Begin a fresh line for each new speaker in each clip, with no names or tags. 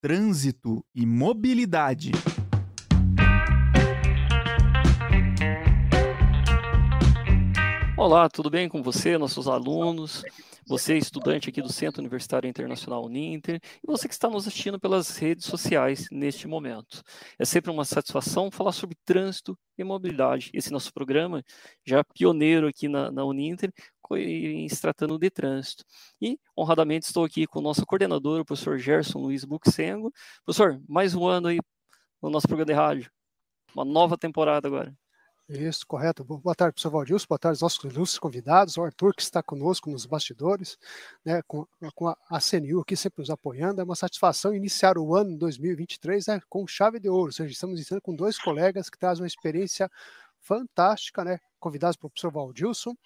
trânsito e mobilidade.
Olá, tudo bem com você, nossos alunos? Você, estudante aqui do Centro Universitário Internacional Uninter, e você que está nos assistindo pelas redes sociais neste momento. É sempre uma satisfação falar sobre trânsito e mobilidade. Esse nosso programa, já pioneiro aqui na, na Uninter, em se tratando de trânsito. E, honradamente, estou aqui com o nosso coordenador, o professor Gerson Luiz Buxengo. Professor, mais um ano aí no nosso programa de rádio. Uma nova temporada agora.
Isso, correto. Boa tarde, professor Valdilson, boa tarde aos nossos ilustres convidados, o Arthur, que está conosco nos bastidores, né, com, com a, a CNU aqui sempre nos apoiando. É uma satisfação iniciar o ano 2023 né, com chave de ouro, ou seja, estamos iniciando com dois colegas que trazem uma experiência fantástica, né? Convidados pelo professor Valdilson,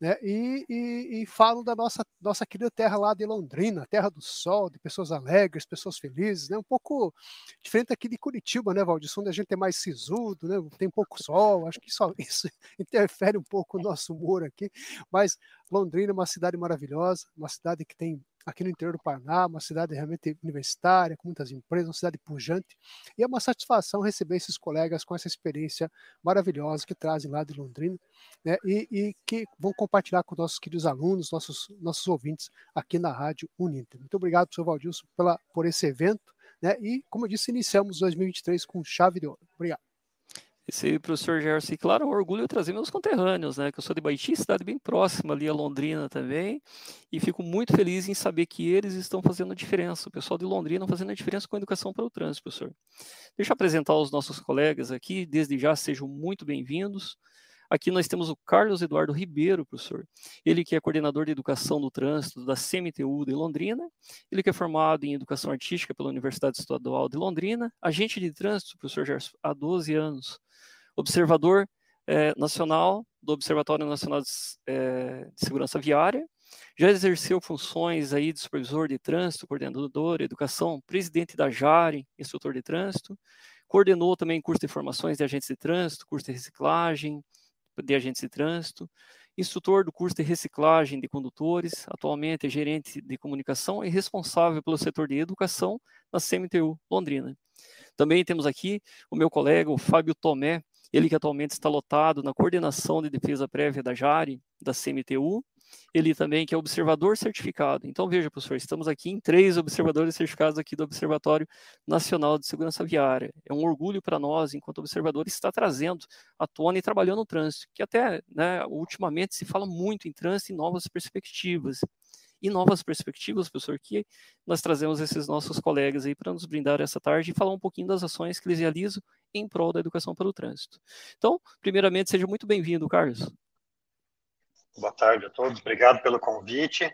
né? E, e, e, falam da nossa, nossa querida terra lá de Londrina, terra do sol, de pessoas alegres, pessoas felizes, né? Um pouco diferente aqui de Curitiba, né, Valdilson, onde a gente é mais sisudo, né? Tem pouco sol, acho que só isso interfere um pouco o nosso humor aqui, mas Londrina é uma cidade maravilhosa, uma cidade que tem aqui no interior do Paraná, uma cidade realmente universitária, com muitas empresas, uma cidade pujante, e é uma satisfação receber esses colegas com essa experiência maravilhosa que trazem lá de Londrina, né, e, e, que vão compartilhar com nossos queridos alunos, nossos, nossos ouvintes aqui na Rádio Uninter. Muito obrigado, professor Valdilson, pela, por esse evento, né, e, como eu disse, iniciamos 2023 com chave de ouro. Obrigado.
Esse professor Gerson, claro, é um orgulho trazer meus conterrâneos, né? Que eu sou de Baiti, cidade bem próxima ali a Londrina também, e fico muito feliz em saber que eles estão fazendo a diferença. O pessoal de Londrina fazendo a diferença com a educação para o trânsito, professor. Deixa eu apresentar os nossos colegas aqui, desde já sejam muito bem-vindos. Aqui nós temos o Carlos Eduardo Ribeiro, professor. Ele que é coordenador de educação do trânsito da CMTU de Londrina. Ele que é formado em educação artística pela Universidade Estadual de Londrina. Agente de trânsito, professor Gerson, há 12 anos. Observador é, nacional do Observatório Nacional de, é, de Segurança Viária. Já exerceu funções aí de supervisor de trânsito, coordenador de educação, presidente da JARE, instrutor de trânsito. Coordenou também curso de formações de agentes de trânsito, curso de reciclagem, de agentes de trânsito, instrutor do curso de reciclagem de condutores, atualmente é gerente de comunicação e responsável pelo setor de educação na CMTU Londrina. Também temos aqui o meu colega, o Fábio Tomé, ele que atualmente está lotado na coordenação de defesa prévia da JARE, da CMTU, ele também que é observador certificado. Então veja, professor, estamos aqui em três observadores certificados aqui do Observatório Nacional de Segurança Viária. É um orgulho para nós, enquanto observador, estar trazendo à tona e trabalhando no trânsito, que até, né, ultimamente se fala muito em trânsito e novas perspectivas. E novas perspectivas, professor, que nós trazemos esses nossos colegas aí para nos brindar essa tarde e falar um pouquinho das ações que eles realizam em prol da educação para o trânsito. Então, primeiramente, seja muito bem-vindo, Carlos.
Boa tarde a todos, obrigado pelo convite.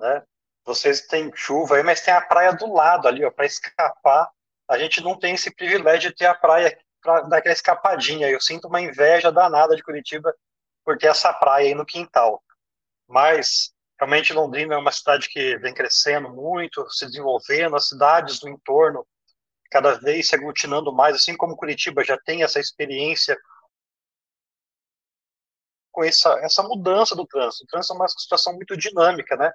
Né? Vocês têm chuva aí, mas tem a praia do lado ali, para escapar. A gente não tem esse privilégio de ter a praia para dar aquela escapadinha. Eu sinto uma inveja danada de Curitiba por ter essa praia aí no quintal. Mas realmente Londrina é uma cidade que vem crescendo muito, se desenvolvendo, as cidades do entorno cada vez se aglutinando mais, assim como Curitiba já tem essa experiência com essa, essa mudança do trânsito. O trânsito é uma situação muito dinâmica, né?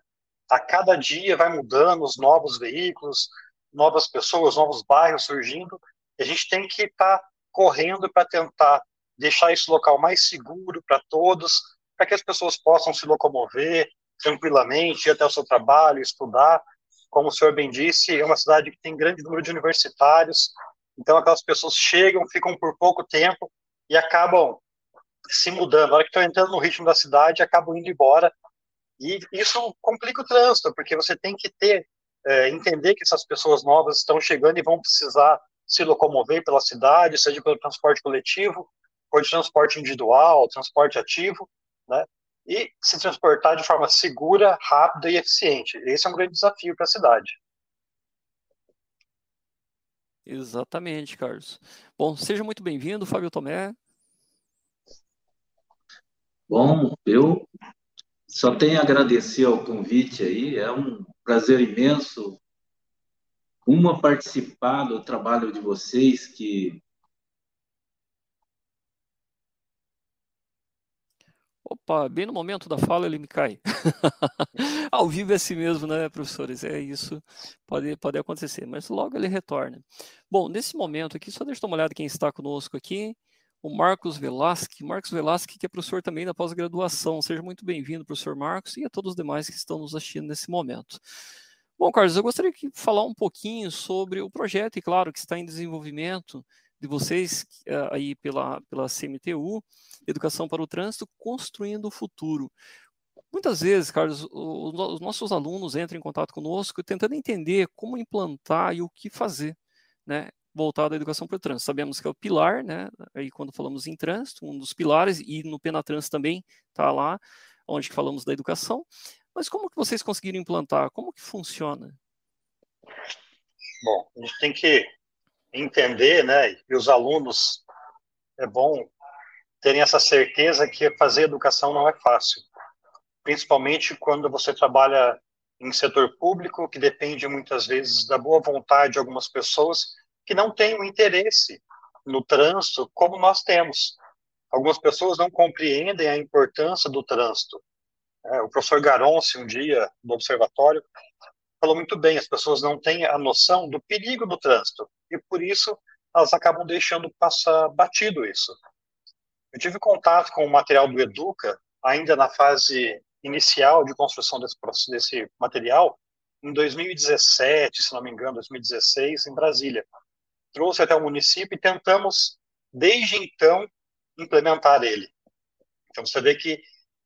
A cada dia vai mudando os novos veículos, novas pessoas, novos bairros surgindo, e a gente tem que estar tá correndo para tentar deixar esse local mais seguro para todos, para que as pessoas possam se locomover tranquilamente, ir até o seu trabalho, estudar. Como o senhor bem disse, é uma cidade que tem grande número de universitários, então aquelas pessoas chegam, ficam por pouco tempo e acabam se mudando. Na hora que estão entrando no ritmo da cidade, acabam indo embora. E isso complica o trânsito, porque você tem que ter, é, entender que essas pessoas novas estão chegando e vão precisar se locomover pela cidade, seja pelo transporte coletivo, ou de transporte individual, transporte ativo, né? E se transportar de forma segura, rápida e eficiente. Esse é um grande desafio para a cidade.
Exatamente, Carlos. Bom, seja muito bem-vindo, Fábio Tomé.
Bom, eu só tenho a agradecer ao convite aí, é um prazer imenso uma participar do trabalho de vocês que
Opa, bem no momento da fala ele me cai. Ao vivo é assim mesmo, né, professores? É isso, pode, pode acontecer, mas logo ele retorna. Bom, nesse momento aqui, só deixa eu dar uma olhada quem está conosco aqui. O Marcos Velasque, Marcos Velasque, que é professor também da pós-graduação. Seja muito bem-vindo, professor Marcos, e a todos os demais que estão nos assistindo nesse momento. Bom, Carlos, eu gostaria de falar um pouquinho sobre o projeto, e claro, que está em desenvolvimento de vocês eh, aí pela, pela CMTU, Educação para o Trânsito, Construindo o Futuro. Muitas vezes, Carlos, os nossos alunos entram em contato conosco tentando entender como implantar e o que fazer, né, voltado à educação para o trânsito. Sabemos que é o pilar, né, aí quando falamos em trânsito, um dos pilares, e no Penatrans também está lá, onde falamos da educação. Mas como que vocês conseguiram implantar? Como que funciona?
Bom, a gente tem que entender, né, e os alunos, é bom terem essa certeza que fazer educação não é fácil, principalmente quando você trabalha em setor público, que depende muitas vezes da boa vontade de algumas pessoas que não têm o interesse no trânsito como nós temos. Algumas pessoas não compreendem a importância do trânsito. É, o professor Garonce, um dia, no observatório, falou muito bem, as pessoas não têm a noção do perigo do trânsito e por isso elas acabam deixando passar batido isso. Eu tive contato com o material do Educa ainda na fase inicial de construção desse, desse material em 2017, se não me engano, 2016, em Brasília. Trouxe até o município e tentamos, desde então, implementar ele. Então, você vê que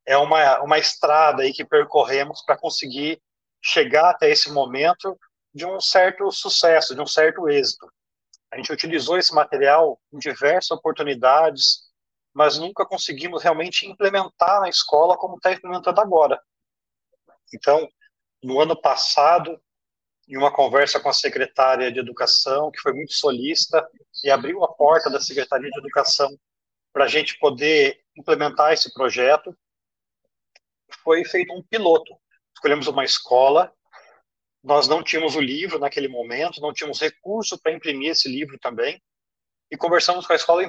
é uma, uma estrada aí que percorremos para conseguir chegar até esse momento de um certo sucesso, de um certo êxito. A gente utilizou esse material em diversas oportunidades, mas nunca conseguimos realmente implementar na escola como está implementando agora. Então, no ano passado, em uma conversa com a secretária de Educação, que foi muito solista e abriu a porta da Secretaria de Educação para a gente poder implementar esse projeto, foi feito um piloto escolhemos uma escola. Nós não tínhamos o livro naquele momento, não tínhamos recurso para imprimir esse livro também. E conversamos com a escola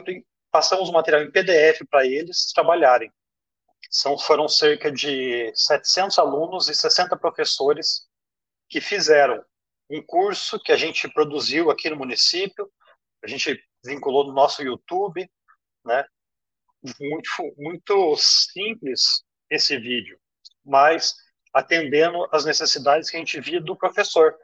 passamos o material em PDF para eles trabalharem. São, foram cerca de 700 alunos e 60 professores que fizeram um curso que a gente produziu aqui no município, a gente vinculou no nosso YouTube, né? Muito, muito simples esse vídeo, mas atendendo às necessidades que a gente via do professor.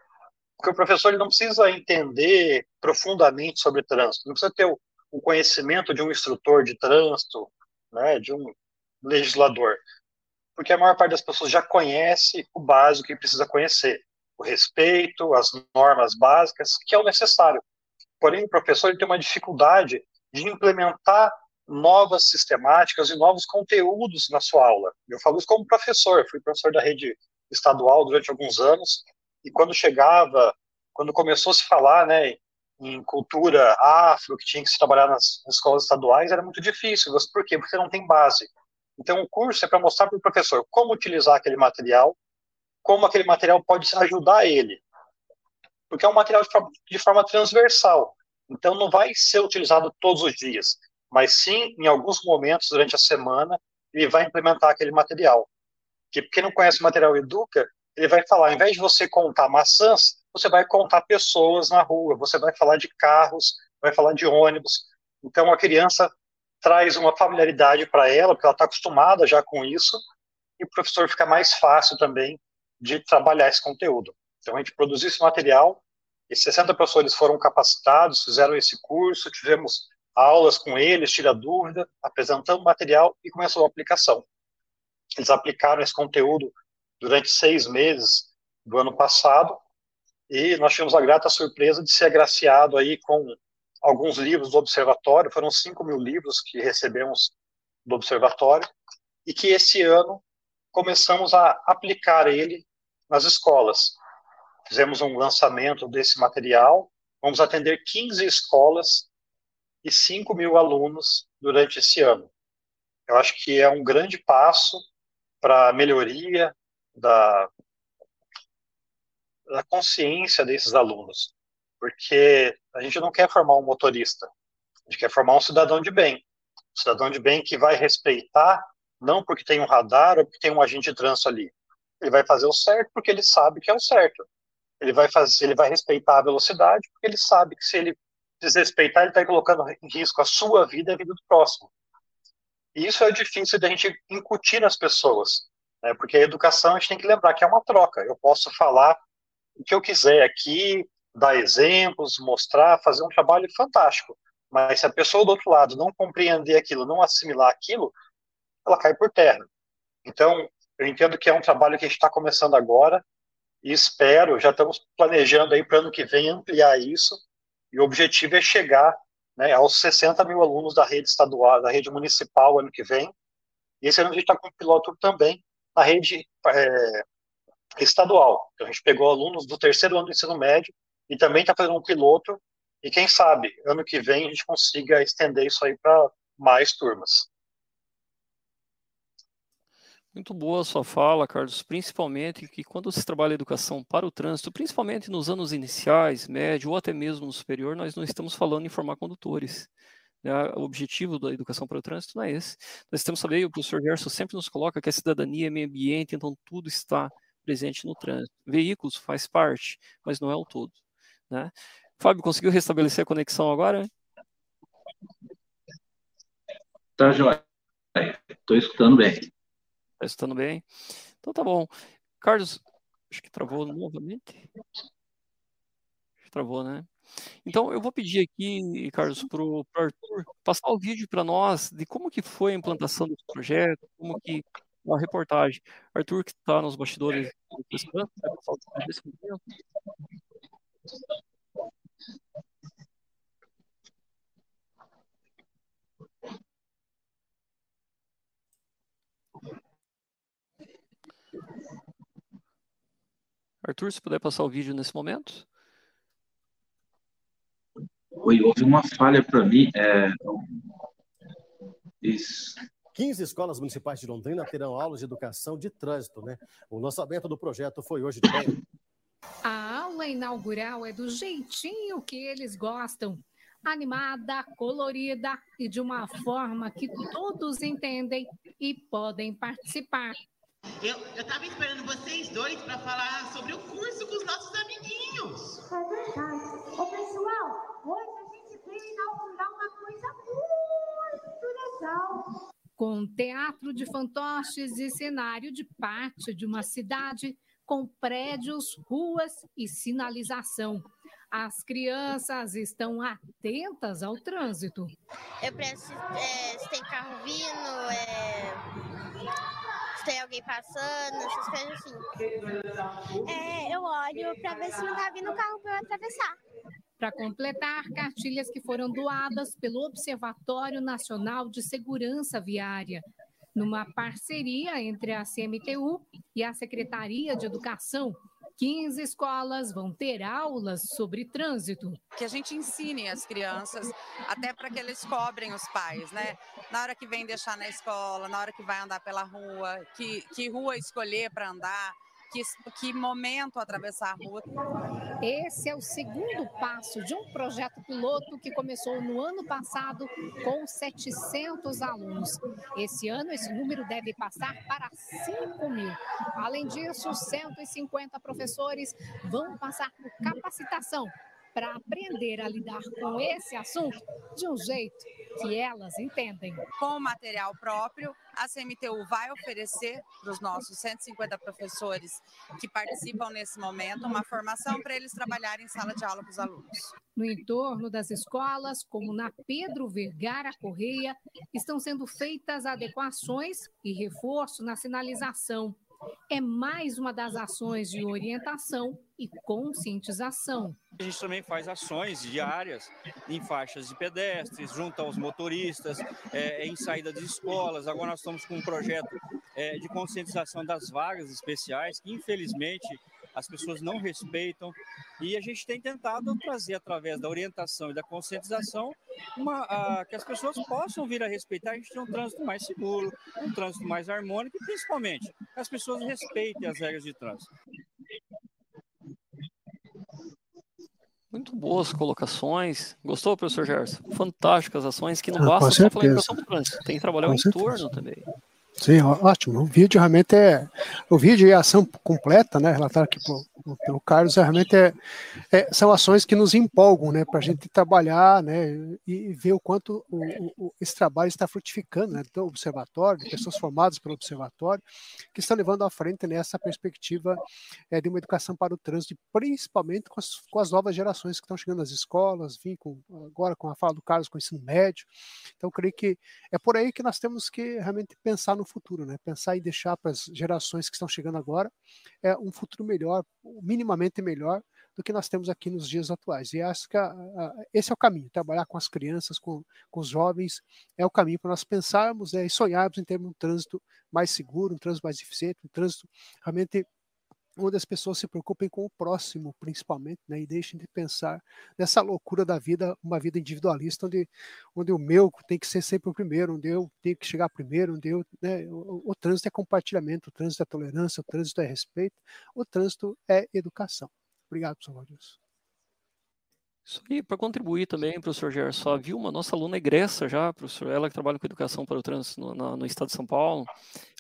Porque o professor ele não precisa entender profundamente sobre trânsito, não precisa ter o, o conhecimento de um instrutor de trânsito, né, de um legislador. Porque a maior parte das pessoas já conhece o básico que precisa conhecer, o respeito, as normas básicas, que é o necessário. Porém, o professor ele tem uma dificuldade de implementar novas sistemáticas e novos conteúdos na sua aula. Eu falo isso como professor, fui professor da rede estadual durante alguns anos, e quando chegava, quando começou a se falar, né, em cultura afro, que tinha que se trabalhar nas, escolas estaduais, era muito difícil. Por quê? Porque não tem base. Então, o curso é para mostrar para o professor como utilizar aquele material, como aquele material pode ajudar ele. Porque é um material de forma, de forma transversal. Então, não vai ser utilizado todos os dias mas sim, em alguns momentos durante a semana, ele vai implementar aquele material. Que quem não conhece o material Educa, ele vai falar, ao invés de você contar maçãs, você vai contar pessoas na rua, você vai falar de carros, vai falar de ônibus. Então, a criança traz uma familiaridade para ela, porque ela está acostumada já com isso, e o professor fica mais fácil também de trabalhar esse conteúdo. Então, a gente produziu esse material, e 60 professores foram capacitados, fizeram esse curso, tivemos aulas com eles, tira dúvida, apresentando material e começou a aplicação. Eles aplicaram esse conteúdo durante seis meses do ano passado e nós tivemos a grata surpresa de ser agraciado aí com alguns livros do Observatório, foram 5 mil livros que recebemos do Observatório e que esse ano começamos a aplicar ele nas escolas. Fizemos um lançamento desse material, vamos atender 15 escolas e 5 mil alunos durante esse ano. Eu acho que é um grande passo para a melhoria da, da consciência desses alunos, porque a gente não quer formar um motorista, a gente quer formar um cidadão de bem, um cidadão de bem que vai respeitar não porque tem um radar ou porque tem um agente de trânsito ali. Ele vai fazer o certo porque ele sabe que é o certo. Ele vai fazer, ele vai respeitar a velocidade porque ele sabe que se ele desrespeitar, ele está colocando em risco a sua vida e a vida do próximo. E isso é difícil da gente incutir nas pessoas, né? porque a educação a gente tem que lembrar que é uma troca. Eu posso falar o que eu quiser aqui, dar exemplos, mostrar, fazer um trabalho fantástico. Mas se a pessoa do outro lado não compreender aquilo, não assimilar aquilo, ela cai por terra. Então, eu entendo que é um trabalho que a gente está começando agora e espero, já estamos planejando aí para ano que vem ampliar isso. E o objetivo é chegar né, aos 60 mil alunos da rede estadual, da rede municipal ano que vem. E esse ano a gente está com um piloto também na rede é, estadual. Então, a gente pegou alunos do terceiro ano do ensino médio e também está fazendo um piloto. E quem sabe, ano que vem, a gente consiga estender isso aí para mais turmas.
Muito boa a sua fala, Carlos, principalmente que quando se trabalha educação para o trânsito, principalmente nos anos iniciais, médio ou até mesmo no superior, nós não estamos falando em formar condutores. Né? O objetivo da educação para o trânsito não é esse. Nós temos que saber, o professor Gerson sempre nos coloca que a cidadania é meio ambiente, então tudo está presente no trânsito. Veículos faz parte, mas não é o todo. Né? Fábio, conseguiu restabelecer a conexão agora?
Tá, joia. Estou escutando bem.
Está escutando bem? Então tá bom. Carlos, acho que travou novamente. Travou, né? Então eu vou pedir aqui, Carlos, para o Arthur passar o vídeo para nós de como que foi a implantação desse projeto, como que a reportagem. Arthur, que está nos bastidores do Arthur, se puder passar o vídeo nesse momento.
Oi, houve uma falha para mim. É... Isso.
15 escolas municipais de Londrina terão aulas de educação de trânsito, né? O lançamento do projeto foi hoje de manhã.
A aula inaugural é do jeitinho que eles gostam. Animada, colorida e de uma forma que todos entendem e podem participar.
Eu, eu tava esperando vocês dois para falar sobre o curso com os nossos amiguinhos.
É verdade. Ô, pessoal, hoje a gente veio inaugurar uma coisa muito legal.
Com teatro de fantoches e cenário de parte de uma cidade com prédios, ruas e sinalização. As crianças estão atentas ao trânsito.
Eu preciso, é, se tem carro vindo, é, tem alguém passando, essas coisas assim.
É, eu olho para ver se não tá vindo carro para eu atravessar.
Para completar, cartilhas que foram doadas pelo Observatório Nacional de Segurança Viária, numa parceria entre a CMTU e a Secretaria de Educação, 15 escolas vão ter aulas sobre trânsito.
Que a gente ensine as crianças, até para que eles cobrem os pais, né? Na hora que vem deixar na escola, na hora que vai andar pela rua, que, que rua escolher para andar que, que momento atravessar a rua.
Esse é o segundo passo de um projeto piloto que começou no ano passado com 700 alunos. Esse ano, esse número deve passar para 5 mil. Além disso, 150 professores vão passar por capacitação para aprender a lidar com esse assunto de um jeito que elas entendem.
Com material próprio, a CMTU vai oferecer para os nossos 150 professores que participam nesse momento uma formação para eles trabalharem em sala de aula com os alunos.
No entorno das escolas, como na Pedro Vergara Correia, estão sendo feitas adequações e reforço na sinalização é mais uma das ações de orientação e conscientização.
A gente também faz ações diárias em faixas de pedestres, junto aos motoristas, é, em saída de escolas. Agora nós estamos com um projeto é, de conscientização das vagas especiais, que infelizmente as pessoas não respeitam. E a gente tem tentado trazer, através da orientação e da conscientização, uma, a, que as pessoas possam vir a respeitar. A gente tem um trânsito mais seguro, um trânsito mais harmônico e, principalmente, as pessoas respeitem as regras de trânsito.
Muito boas colocações. Gostou, professor Gerson? Fantásticas ações que não ah, basta só falar em educação do trânsito, tem que trabalhar com o entorno também.
Sim, ótimo. O vídeo realmente é. O vídeo e a ação completa, né? Relatar aqui pelo Carlos, realmente é, é, são ações que nos empolgam, né? Para a gente trabalhar, né? E ver o quanto o, o, esse trabalho está frutificando, né? Do observatório, de pessoas formadas pelo observatório, que estão levando à frente nessa perspectiva é, de uma educação para o trânsito, principalmente com as, com as novas gerações que estão chegando às escolas, vim com, agora com a fala do Carlos com o ensino médio. Então, creio que é por aí que nós temos que realmente pensar no futuro, né? Pensar em deixar para as gerações que estão chegando agora é um futuro melhor, minimamente melhor do que nós temos aqui nos dias atuais. E acho que a, a, esse é o caminho, trabalhar com as crianças, com, com os jovens, é o caminho para nós pensarmos é, e sonharmos em ter um trânsito mais seguro, um trânsito mais eficiente, um trânsito realmente onde as pessoas se preocupem com o próximo, principalmente, né, e deixem de pensar nessa loucura da vida, uma vida individualista, onde, onde o meu tem que ser sempre o primeiro, onde eu tenho que chegar primeiro, onde eu, né, o, o trânsito é compartilhamento, o trânsito é tolerância, o trânsito é respeito, o trânsito é educação. Obrigado, professor Valdir.
Isso aí, para contribuir também, professor Gerson, a Vilma, nossa aluna egressa já, professor, ela que trabalha com educação para o trânsito no, no, no, estado de São Paulo,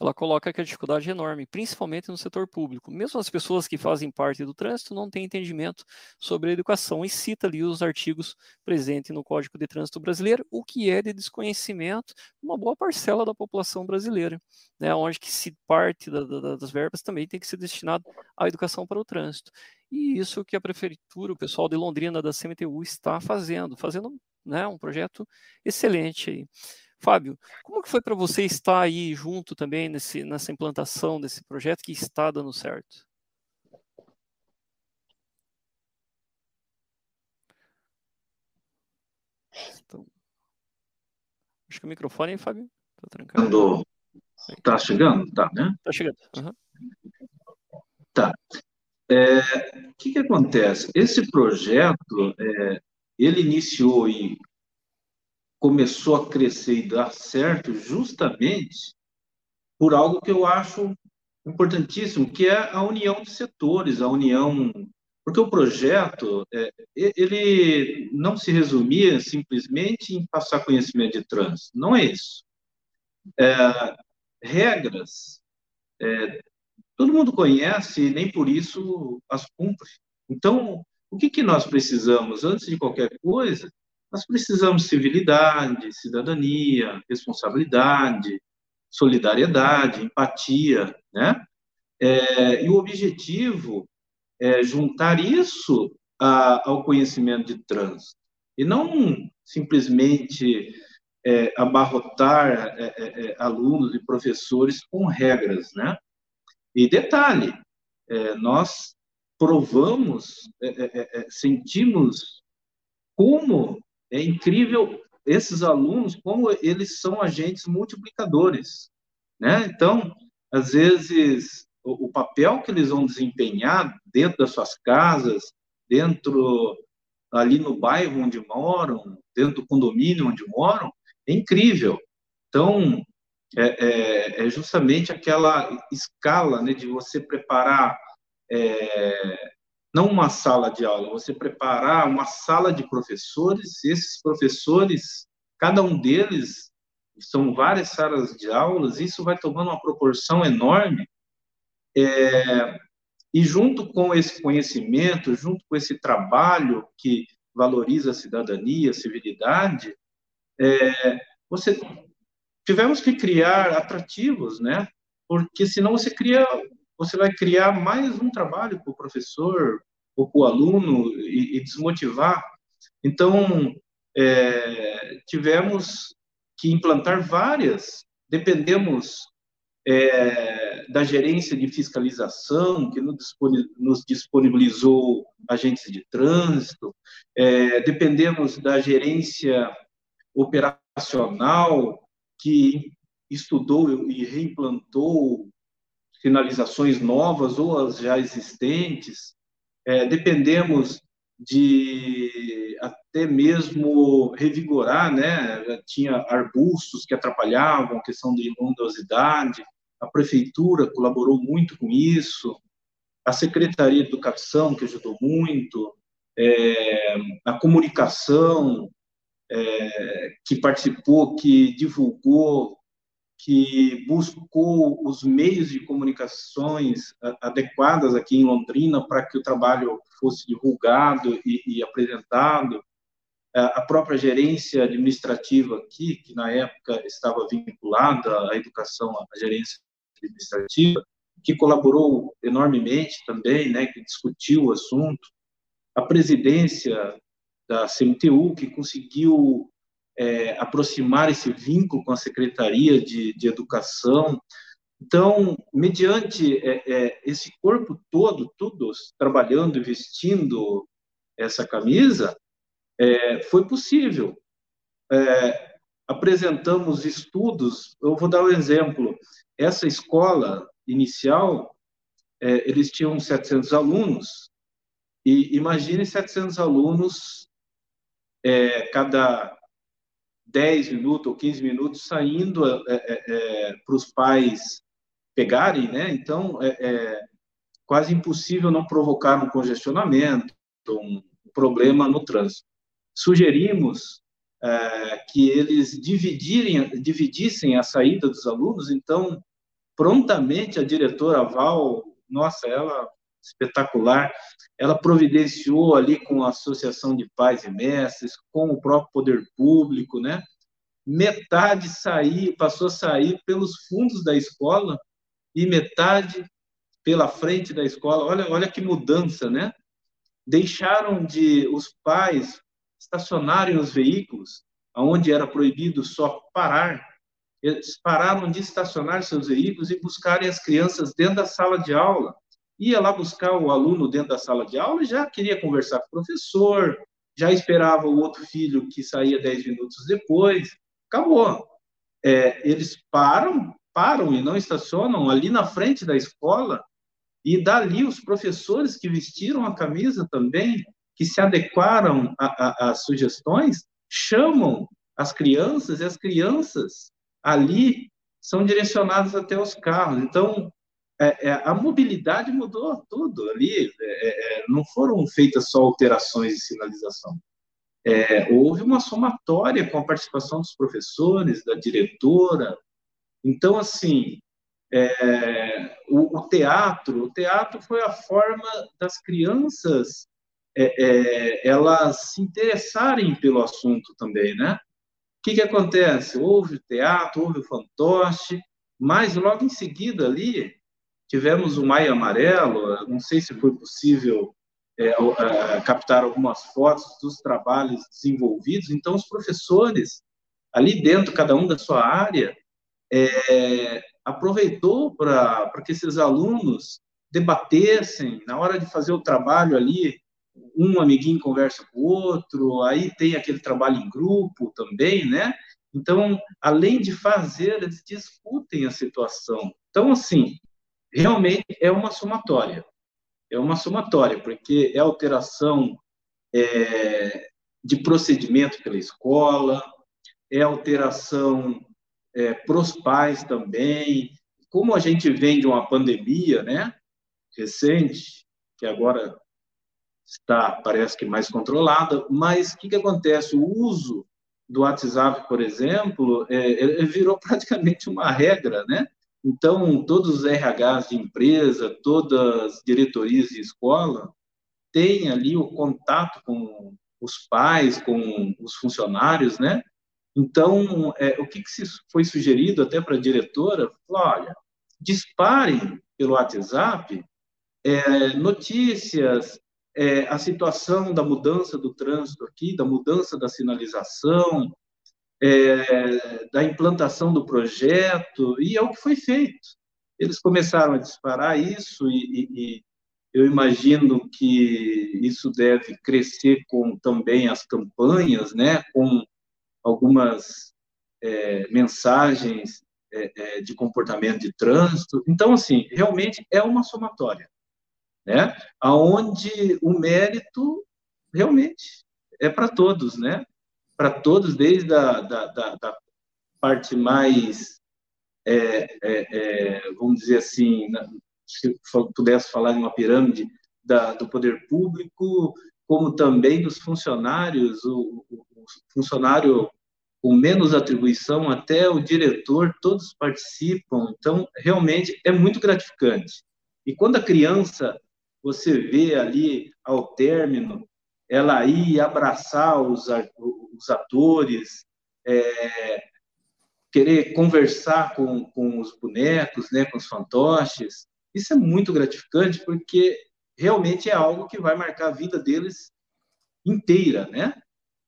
ela coloca que a dificuldade é enorme, principalmente no setor público. Mesmo as pessoas que fazem parte do trânsito não têm entendimento sobre a educação e cita ali os artigos presentes no Código de Trânsito Brasileiro, o que é de desconhecimento de uma boa parcela da população brasileira, né, onde que se parte da, da, das verbas também tem que ser destinado à educação para o trânsito. E isso que a prefeitura, o pessoal de Londrina da CMTU está fazendo, fazendo né, um projeto excelente aí. Fábio, como que foi para você estar aí junto também nesse, nessa implantação desse projeto que está dando certo? Então, acho que o microfone, Fábio, está
trancado. Está chegando? Tá, né?
Está chegando. Uhum.
Tá. É, o que, que acontece? Esse projeto, é, ele iniciou e começou a crescer e dar certo justamente por algo que eu acho importantíssimo, que é a união de setores, a união... Porque o projeto, é, ele não se resumia simplesmente em passar conhecimento de trânsito, não é isso. É, regras é, todo mundo conhece e nem por isso as cumpre. Então, o que, que nós precisamos? Antes de qualquer coisa, nós precisamos de civilidade, cidadania, responsabilidade, solidariedade, empatia, né? É, e o objetivo é juntar isso a, ao conhecimento de trânsito e não simplesmente é, abarrotar é, é, é alunos e professores com regras, né? E detalhe, é, nós provamos, é, é, é, sentimos como é incrível esses alunos, como eles são agentes multiplicadores, né? Então, às vezes, o, o papel que eles vão desempenhar dentro das suas casas, dentro ali no bairro onde moram, dentro do condomínio onde moram, é incrível. Então, é, é, é justamente aquela escala né, de você preparar é, não uma sala de aula, você preparar uma sala de professores, esses professores, cada um deles são várias salas de aulas, isso vai tomando uma proporção enorme, é, e junto com esse conhecimento, junto com esse trabalho que valoriza a cidadania, a civilidade, é, você tivemos que criar atrativos, né? Porque senão você cria, você vai criar mais um trabalho para o professor ou para o aluno e, e, desmotivar. Então, é, tivemos que implantar várias, dependemos é, da gerência de fiscalização, que nos disponibilizou agentes de trânsito, é, dependemos da gerência operacional, que estudou e reimplantou sinalizações novas ou as já existentes. É, dependemos de até mesmo revigorar, né? Tinha arbustos que atrapalhavam a questão de inundiosidade. A prefeitura colaborou muito com isso. A Secretaria de Educação, que ajudou muito. É, a comunicação, é, que participou, que divulgou que buscou os meios de comunicações adequadas aqui em Londrina para que o trabalho fosse divulgado e, e apresentado. A própria gerência administrativa aqui, que na época estava vinculada à educação, à gerência administrativa, que colaborou enormemente também, né, que discutiu o assunto. A presidência da CMTU, que conseguiu é, aproximar esse vínculo com a Secretaria de, de Educação. Então, mediante é, é, esse corpo todo, todos trabalhando e vestindo essa camisa, é, foi possível. É, apresentamos estudos, eu vou dar um exemplo. Essa escola inicial, é, eles tinham 700 alunos, e imagine 700 alunos, cada 10 minutos ou 15 minutos saindo é, é, é para os pais pegarem, né? Então, é, é, quase impossível não provocar um congestionamento, um problema no trânsito. Sugerimos é, que eles dividirem, dividissem a saída dos alunos, então, prontamente a diretora Val, nossa, ela espetacular. Ela providenciou ali com a Associação de Pais e Mestres, com o próprio poder público, né? Metade sair, passou a sair pelos fundos da escola e metade pela frente da escola. Olha, olha que mudança, né? Deixaram de os pais estacionarem os veículos, aonde era proibido só parar. Eles pararam de estacionar seus veículos e buscarem as crianças dentro da sala de aula ia lá buscar o aluno dentro da sala de aula e já queria conversar com o professor, já esperava o outro filho que saía dez minutos depois. Acabou. É, eles param, param e não estacionam ali na frente da escola e dali os professores que vestiram a camisa também, que se adequaram às sugestões, chamam as crianças e as crianças ali são direcionadas até os carros. Então, é, é, a mobilidade mudou tudo ali. É, é, não foram feitas só alterações de sinalização. É, houve uma somatória com a participação dos professores, da diretora. Então, assim, é, o, o, teatro, o teatro foi a forma das crianças elas se interessarem pelo assunto também, né? O que, que acontece? Houve o teatro, houve o fantoche, mas logo em seguida ali Tivemos o Maio Amarelo, não sei se foi possível é, é, captar algumas fotos dos trabalhos desenvolvidos. Então, os professores, ali dentro, cada um da sua área, é, aproveitou para que esses alunos debatessem, na hora de fazer o trabalho ali, um amiguinho conversa com o outro, aí tem aquele trabalho em grupo também, né? Então, além de fazer, eles discutem a situação. Então, assim, realmente é uma somatória. É uma somatória, porque é alteração é, de procedimento pela escola, é alteração é, para os pais também. Como a gente vem de uma pandemia, né, recente, que agora está, parece que mais controlada, mas o que, que acontece? O uso do WhatsApp, por exemplo, é, virou praticamente uma regra, né? Então, todos os RHs de empresa, todas as diretorias de escola têm ali o contato com os pais, com os funcionários, né? Então, é, o que, que foi sugerido até para a diretora? olha, disparem pelo WhatsApp é, notícias, é, a situação da mudança do trânsito aqui, da mudança da sinalização, é, da implantação do projeto, e é o que foi feito. Eles começaram a disparar isso, e, e, e eu imagino que isso deve crescer com também as campanhas, né, com algumas é, mensagens é, é de comportamento de trânsito. Então, assim, realmente é uma somatória, né, aonde o mérito realmente é para todos, né, para todos, desde a da, da, da parte mais, é, é, é, vamos dizer assim, se pudesse falar em uma pirâmide da, do poder público, como também dos funcionários, o, o funcionário com menos atribuição, até o diretor, todos participam. Então, realmente é muito gratificante. E quando a criança, você vê ali ao término, ela ir abraçar os, os atores, é, querer conversar com, com os bonecos, né, com os fantoches, isso é muito gratificante porque realmente é algo que vai marcar a vida deles inteira, né?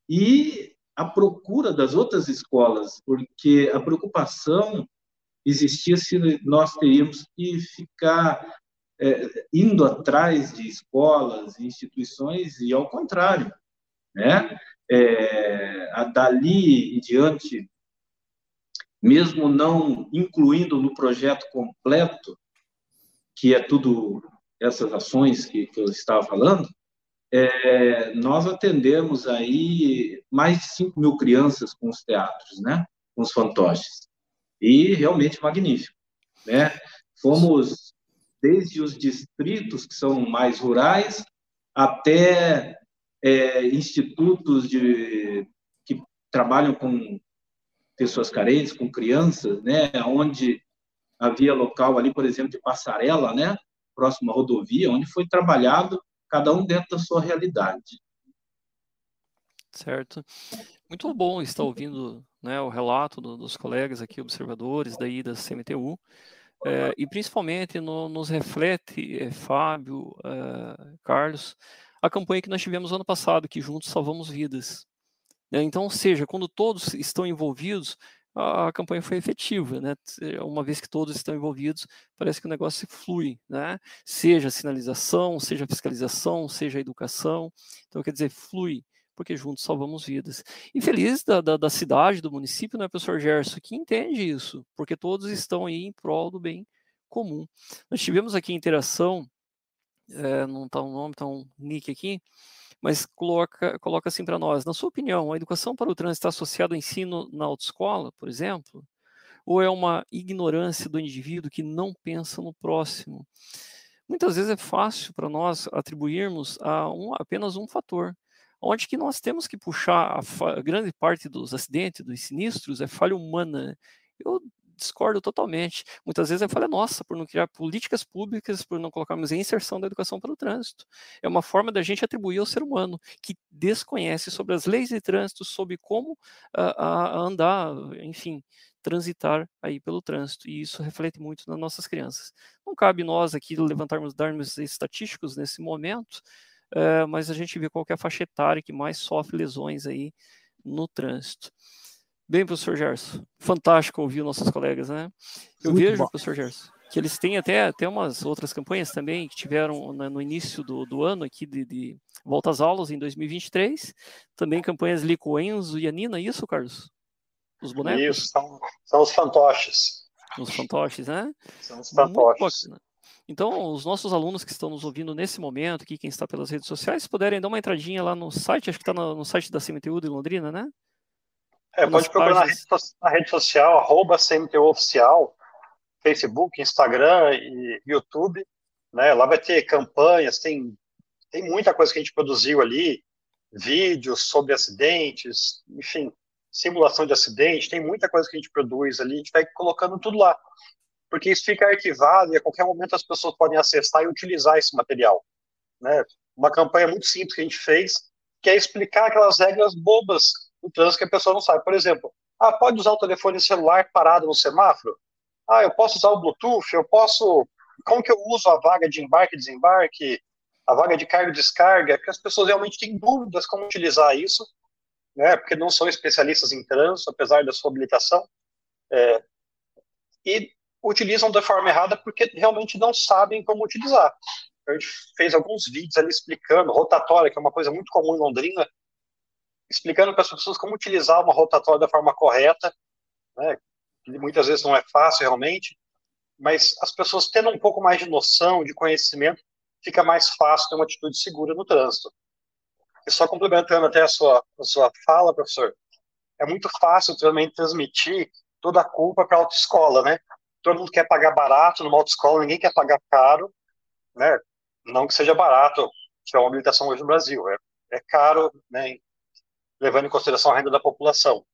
E a procura das outras escolas, porque a preocupação existia se nós teríamos que ficar é, indo atrás de escolas e instituições e ao contrário, né? É, dali em diante, mesmo não incluindo no projeto completo, que é tudo essas ações que, que eu estava falando, é, nós atendemos aí mais de 5 mil crianças com os teatros, né? Com os fantoches. E realmente magnífico, né? Fomos desde os distritos que são mais rurais até é, institutos de, que trabalham com pessoas carentes, com crianças, né? Onde havia local ali, por exemplo, de passarela, né? Próximo à rodovia, onde foi trabalhado cada um dentro da sua realidade.
Certo. Muito bom estar ouvindo né, o relato do, dos colegas aqui, observadores daí da CMTU, é, e principalmente no, nos reflete, é, Fábio, é, Carlos, a campanha que nós tivemos ano passado, que juntos salvamos vidas. Né? Então, ou seja, quando todos estão envolvidos, a, campanha foi efetiva, né? Uma vez que todos estão envolvidos, parece que o negócio flui, né? Seja sinalização, seja fiscalização, seja educação. Então, quer dizer, flui, porque juntos salvamos vidas. E feliz da, da, da cidade, do município, né, professor Gerson, que entende isso, porque todos estão aí em prol do bem comum. Nós tivemos aqui interação, é, não está um nome, está um nick aqui, mas coloca, coloca assim para nós, na sua opinião, a educação para o trânsito está associada ao ensino na autoescola, por exemplo? Ou é uma ignorância do indivíduo que não pensa no próximo? Muitas vezes é fácil para nós atribuirmos a um, apenas um fator, onde que nós temos que puxar a, grande parte dos acidentes, dos sinistros, é falha humana. Eu discordo totalmente. Muitas vezes a falha é nossa, por não criar políticas públicas, por não colocarmos a inserção da educação para o trânsito. É uma forma da gente atribuir ao ser humano que desconhece sobre as leis de trânsito, sobre como andar, enfim, transitar aí pelo trânsito. E isso reflete muito nas nossas crianças. Não cabe nós aqui levantarmos, darmos estatísticos nesse momento, uh, mas a gente vê qual é a faixa etária que mais sofre lesões aí no trânsito. Bem, professor Gerson, fantástico ouvir nossos colegas, né? Eu Muito vejo, bom. professor Gerson, que eles têm até, até umas outras campanhas também que tiveram né, no início do, do ano aqui de, de, volta às aulas em 2023, também campanhas ali com o Enzo e a Nina, isso, Carlos?
Os bonecos? Isso, são, são os fantoches.
Os fantoches, né?
São os fantoches.
Então, os nossos alunos que estão nos ouvindo nesse momento, aqui, quem está pelas redes sociais, se puderem dar uma entradinha lá no site, acho que está no, no site da CMTU de Londrina, né?
É, pode procurar na rede, na rede, social, arroba CMTU Oficial, Facebook, Instagram e YouTube. Né? Lá vai ter campanhas, tem, tem muita coisa que a gente produziu ali, vídeos sobre acidentes, enfim, simulação de acidente, tem muita coisa que a gente produz ali, a gente vai colocando tudo lá. Porque isso fica arquivado e a qualquer momento as pessoas podem acessar e utilizar esse material. Né? Uma campanha muito simples que a gente fez, que é explicar aquelas regras bobas no trânsito que a pessoa não sabe. Por exemplo, ah, pode usar o telefone celular parado no semáforo? Ah, eu posso usar o Bluetooth? Eu posso. Como que eu uso a vaga de embarque e desembarque? A vaga de carga e descarga? Porque as pessoas realmente têm dúvidas como utilizar isso, né? Porque não são especialistas em trânsito, apesar da sua habilitação. É, e utilizam da forma errada porque realmente não sabem como utilizar. A gente fez alguns vídeos ali explicando rotatória, que é uma coisa muito comum em Londrina, explicando para as pessoas como utilizar uma rotatória da forma correta, né, que muitas vezes não é fácil realmente, mas as pessoas tendo um pouco mais de noção, de conhecimento, fica mais fácil ter uma atitude segura no trânsito. E só complementando até a sua, a sua fala, professor, é muito fácil também transmitir toda a culpa para a autoescola, né? Todo mundo quer pagar barato numa autoescola, ninguém quer pagar caro, né? Não que seja barato, que é uma habilitação hoje no Brasil, é, é caro, né? levando em consideração a renda da população.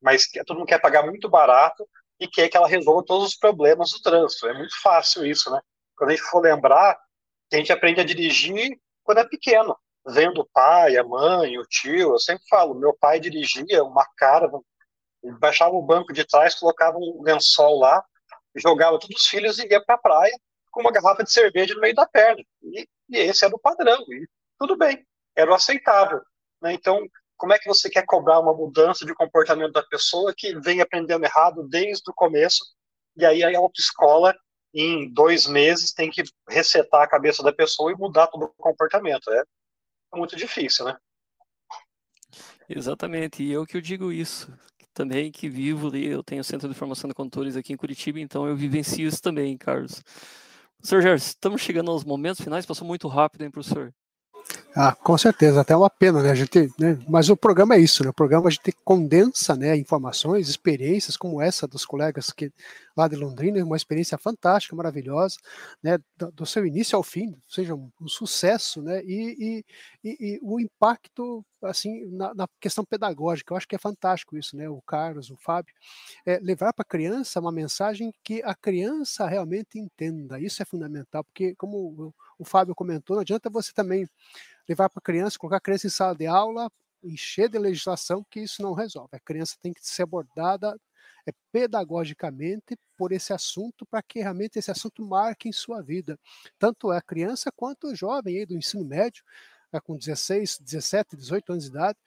mas todo mundo quer pagar muito barato e quer que ela resolva todos os problemas do trânsito. É muito fácil isso, né? Quando a gente for lembrar, a gente aprende a dirigir quando é pequeno, vendo o pai, a mãe, o tio. Eu sempre falo, meu pai dirigia uma cara, baixava o banco de trás, colocava um lençol lá, jogava todos os filhos e ia para a praia com uma garrafa de cerveja no meio da perna. E, e esse era o padrão. E tudo bem, era o aceitável. Né? Então, como é que você quer cobrar uma mudança de comportamento da pessoa que vem aprendendo errado desde o começo, e aí a autoescola, em dois meses, tem que resetar a cabeça da pessoa e mudar todo o comportamento. É muito difícil, né?
Exatamente, e eu que eu digo isso, também que vivo ali, eu tenho Centro de Formação de Condutores aqui em Curitiba, então eu vivencio isso também, Carlos. Professor Gerson, estamos chegando aos momentos finais, passou muito rápido, hein, professor?
Ah, com certeza, até uma pena, né? A gente, né? Mas o programa é isso, né? O programa a gente condensa, né, informações, experiências como essa dos colegas que lá de Londrina, uma experiência fantástica, maravilhosa, né? Do, seu início ao fim, seja um, um sucesso, né? E, e, e, o impacto, assim, na, na, questão pedagógica, eu acho que é fantástico isso, né? O Carlos, o Fábio, é levar para a criança uma mensagem que a criança realmente entenda. Isso é fundamental, porque como o Fábio comentou, não adianta você também levar para a criança, colocar a criança em sala de aula, encher de legislação, que isso não resolve. A criança tem que ser abordada é, pedagogicamente por esse assunto, para que realmente esse assunto marque em sua vida, tanto a criança quanto o jovem aí do ensino médio, é, com 16, 17, 18 anos de idade,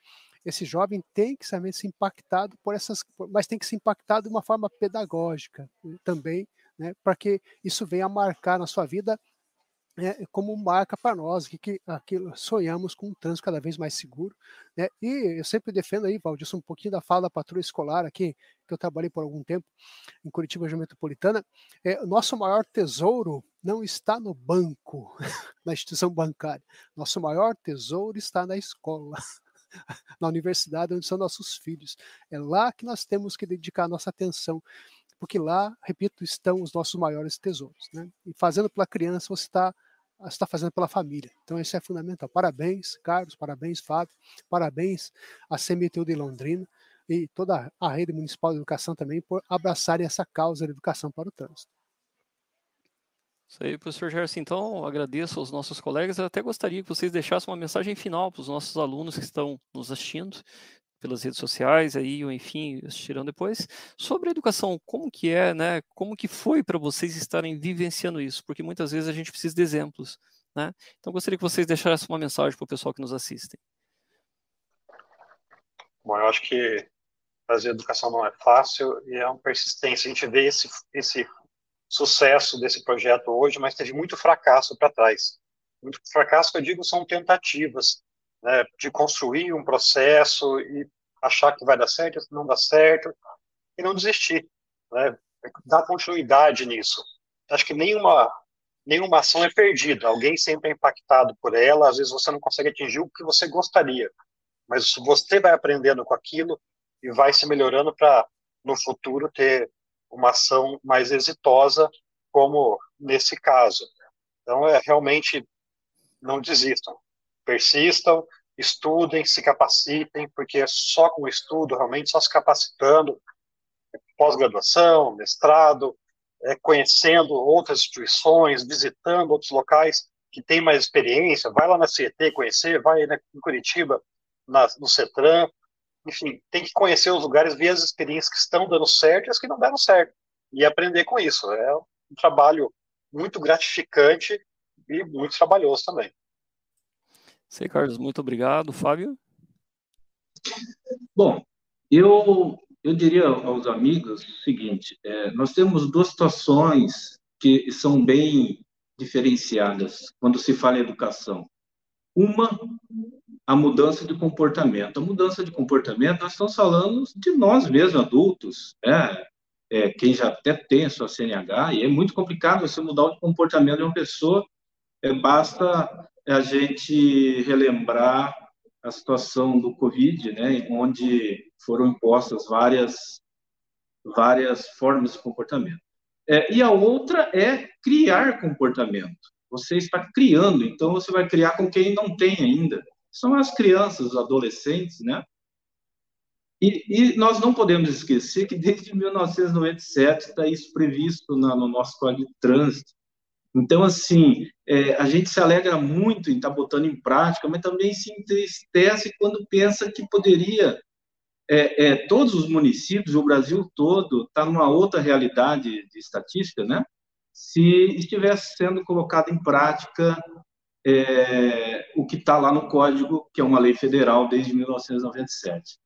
esse jovem tem que realmente ser impactado por essas, mas tem que ser impactado de uma forma pedagógica também, né, para que isso venha a marcar na sua vida né, como marca para nós que, que, que, sonhamos com um trânsito cada vez mais seguro. Né? E eu sempre defendo aí, Valdir, um pouquinho da fala da patrulha escolar aqui, que eu trabalhei por algum tempo em Curitiba região metropolitana. É, nosso maior tesouro não está no banco, na instituição bancária. Nosso maior tesouro está na escola. na universidade onde são nossos filhos. É lá que nós temos que dedicar nossa atenção porque lá, repito, estão os nossos maiores tesouros. Né? E fazendo pela criança, você está está fazendo pela família. Então isso é fundamental. Parabéns, Carlos, parabéns, Fábio, parabéns à CMTU de Londrina e toda a rede municipal de educação também por abraçarem essa causa da educação para o trânsito.
Isso aí, professor Gerson. Então, agradeço aos nossos colegas. Eu até gostaria que vocês deixassem uma mensagem final para os nossos alunos que estão nos assistindo pelas redes sociais aí, ou enfim, assistirão depois, sobre a educação, como que é, né? Como que foi para vocês estarem vivenciando isso? Porque muitas vezes a gente precisa de exemplos, né? Então gostaria que vocês deixassem uma mensagem para o pessoal que nos assiste.
Bom, eu acho que fazer educação não é fácil e é uma persistência. A gente vê esse, esse sucesso desse projeto hoje, mas teve muito fracasso para trás. Muito fracasso eu digo são tentativas né, de construir um processo e achar que vai dar certo, não dá certo, e não desistir, né, dar continuidade nisso. Acho que nenhuma, nenhuma ação é perdida, alguém sempre é impactado por ela, às vezes você não consegue atingir o que você gostaria, mas você vai aprendendo com aquilo e vai se melhorando para, no futuro, ter uma ação mais exitosa, como nesse caso. Então, é realmente, não desistam persistam, estudem, se capacitem, porque é só com o estudo, realmente, só se capacitando, pós-graduação, mestrado, é, conhecendo outras instituições, visitando outros locais que têm mais experiência, vai lá na CET conhecer, vai né, em Curitiba, na, no CETRAN, enfim, tem que conhecer os lugares, ver as experiências que estão dando certo e as que não deram certo, e aprender com isso. É um trabalho muito gratificante e muito trabalhoso também.
Sei, Carlos, muito obrigado. Fábio?
Bom, eu, eu diria aos amigos o seguinte: é, nós temos duas situações que são bem diferenciadas quando se fala em educação. Uma, a mudança de comportamento. A mudança de comportamento, nós estamos falando de nós mesmos, adultos, né? É, quem já até tem a sua CNH, e é muito complicado você mudar o comportamento de uma pessoa, é, basta é a gente relembrar a situação do Covid, né, onde foram impostas várias, várias formas de comportamento. É, e a outra é criar comportamento. Você está criando, então você vai criar com quem não tem ainda. São as crianças, os adolescentes, né? E, e, nós não podemos esquecer que desde 1997 está isso previsto na, no nosso Código de Trânsito. Então, assim, é, a gente se alegra muito em estar tá botando em prática, mas também se entristece quando pensa que poderia, é, é, todos os municípios, o Brasil todo, está numa outra realidade de estatística, né? Se estivesse sendo colocado em prática é, o que está lá no Código, que é uma lei federal desde 1997.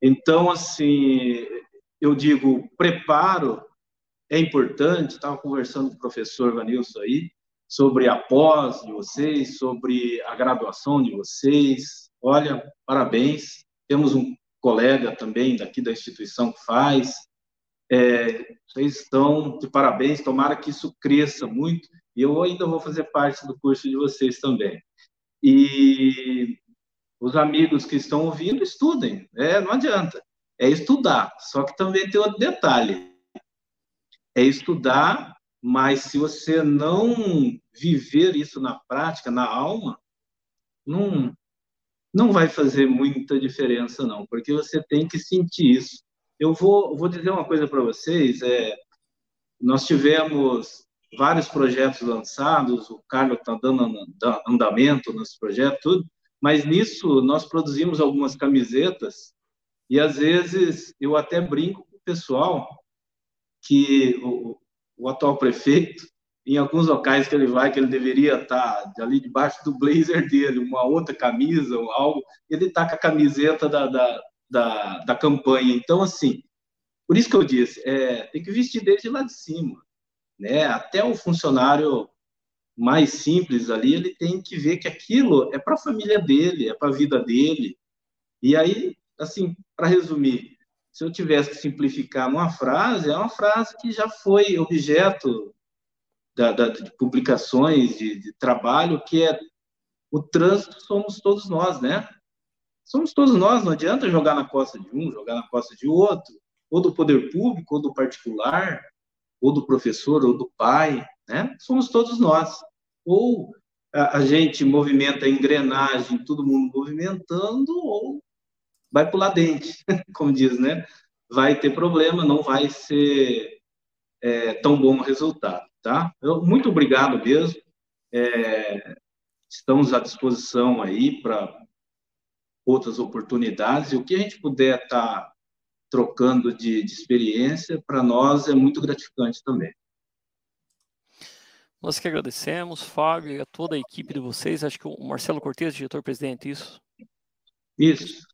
Então, assim, eu digo, preparo é importante, estava conversando com o professor Vanilson aí, sobre a pós de vocês, sobre a graduação de vocês. Olha, parabéns. Temos um colega também daqui da instituição que faz. É, vocês estão de parabéns, tomara que isso cresça muito. E eu ainda vou fazer parte do curso de vocês também. E os amigos que estão ouvindo, estudem. É, não adianta. É estudar. Só que também tem outro detalhe. É estudar, mas se você não viver isso na prática, na alma, não, não vai fazer muita diferença, não, porque você tem que sentir isso. Eu vou, vou dizer uma coisa para vocês. É, nós tivemos vários projetos lançados, o Carlos está dando andamento nesse projeto, tudo, mas nisso nós produzimos algumas camisetas e às vezes eu até brinco com o pessoal que o, o atual prefeito, em alguns locais que ele vai, que ele deveria estar ali debaixo do blazer dele, uma outra camisa ou algo, ele está com a camiseta da, da, da, da, campanha. Então, assim, por isso que eu disse, é, tem que vestir desde lá de cima. Né? Até o funcionário mais simples ali, ele tem que ver que aquilo é para a família dele, é para a vida dele. E aí, assim, para resumir, se eu tivesse que simplificar numa frase, é uma frase que já foi objeto da, da, de publicações, de, de trabalho, que é o trânsito somos todos nós, né? Somos todos nós, não adianta jogar na costa de um, jogar na costa de outro, ou do poder público, ou do particular, ou do professor, ou do pai, né? Somos todos nós. Ou a, gente movimenta a engrenagem, todo mundo movimentando, ou vai pular dente, como diz, né? Vai ter problema, não vai ser é, tão bom o resultado, tá? Eu, muito obrigado mesmo. É, estamos à disposição aí para outras oportunidades e o que a gente puder estar tá trocando de, de experiência para nós é muito gratificante também.
Nós que agradecemos, Fábio, e a toda a equipe de vocês. Acho que o Marcelo Cortes, diretor-presidente, isso?
Isso.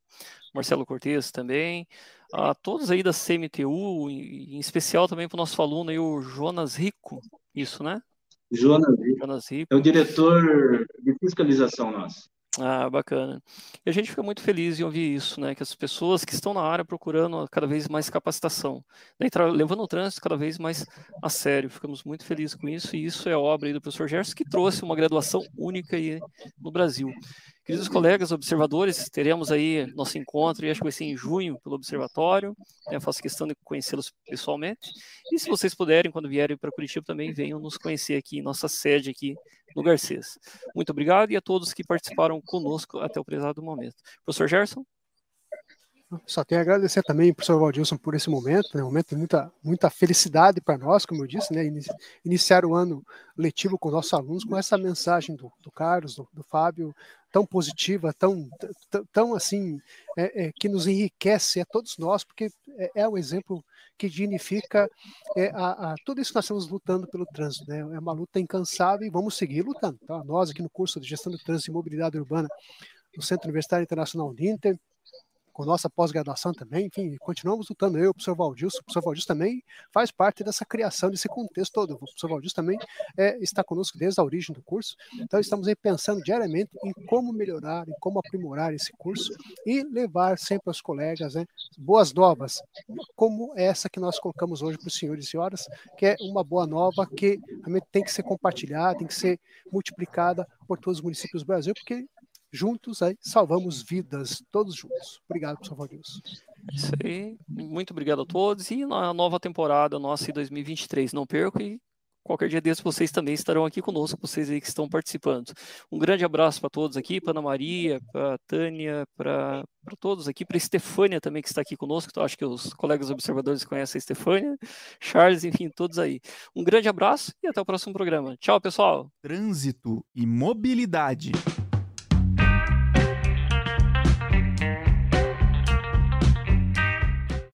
Marcelo Cortes também. A todos aí da CMTU, em especial também para o nosso aluno aí, o Jonas Rico, isso, né?
Jonas Rico. Jonas Rico. É o diretor de fiscalização nosso.
Ah, bacana. E a gente fica muito feliz em ouvir isso, né? Que as pessoas que estão na área procurando cada vez mais capacitação, né? levando o trânsito cada vez mais a sério. Ficamos muito felizes com isso, e isso é obra do professor Gerson, que trouxe uma graduação única aí no Brasil. Queridos colegas observadores, teremos aí nosso encontro, e acho que vai ser em junho, pelo Observatório. Né, faço questão de conhecê-los pessoalmente. E se vocês puderem, quando vierem para Curitiba, também venham nos conhecer aqui nossa sede aqui no Garcês. Muito obrigado e a todos que participaram conosco até o prezado momento. Professor Gerson?
Só tenho a agradecer também, professor Waldilson, por esse momento, né, um momento de muita, muita felicidade para nós, como eu disse, né, iniciar o ano letivo com nossos alunos com essa mensagem do, do Carlos, do, do, Fábio, tão positiva, tão, tão assim, é, é, que nos enriquece a todos nós, porque é, é um exemplo que dignifica é, a, a, tudo isso que nós estamos lutando pelo trânsito. Né? É uma luta incansável e vamos seguir lutando. Tá? Nós, aqui no curso de Gestão do Trânsito e Mobilidade Urbana do Centro Universitário Internacional Ninter, com nossa pós-graduação também, enfim, continuamos lutando. Eu, o professor Valdilson, o professor Valdilson também faz parte dessa criação, desse contexto todo. O professor Valdilson também é, está conosco desde a origem do curso, então estamos aí pensando diariamente em como melhorar, em como aprimorar esse curso e levar sempre aos colegas né, boas novas, como essa que nós colocamos hoje para os senhores e senhoras, que é uma boa nova que realmente tem que ser compartilhada, tem que ser multiplicada por todos os municípios do Brasil, porque juntos aí salvamos vidas, todos juntos. Obrigado, professor Valdilson.
É isso aí. Muito obrigado a todos. E na nova temporada nossa em 2023, não perca e qualquer dia desses vocês também estarão aqui conosco, vocês aí que estão participando. Um grande abraço para todos aqui, para Ana Maria, para Tânia, para todos aqui, para Estefânia também que está aqui conosco, então acho que os colegas observadores conhecem a Estefânia, Charles, enfim, todos aí. Um grande abraço e até o próximo programa. Tchau, pessoal.
Trânsito e mobilidade.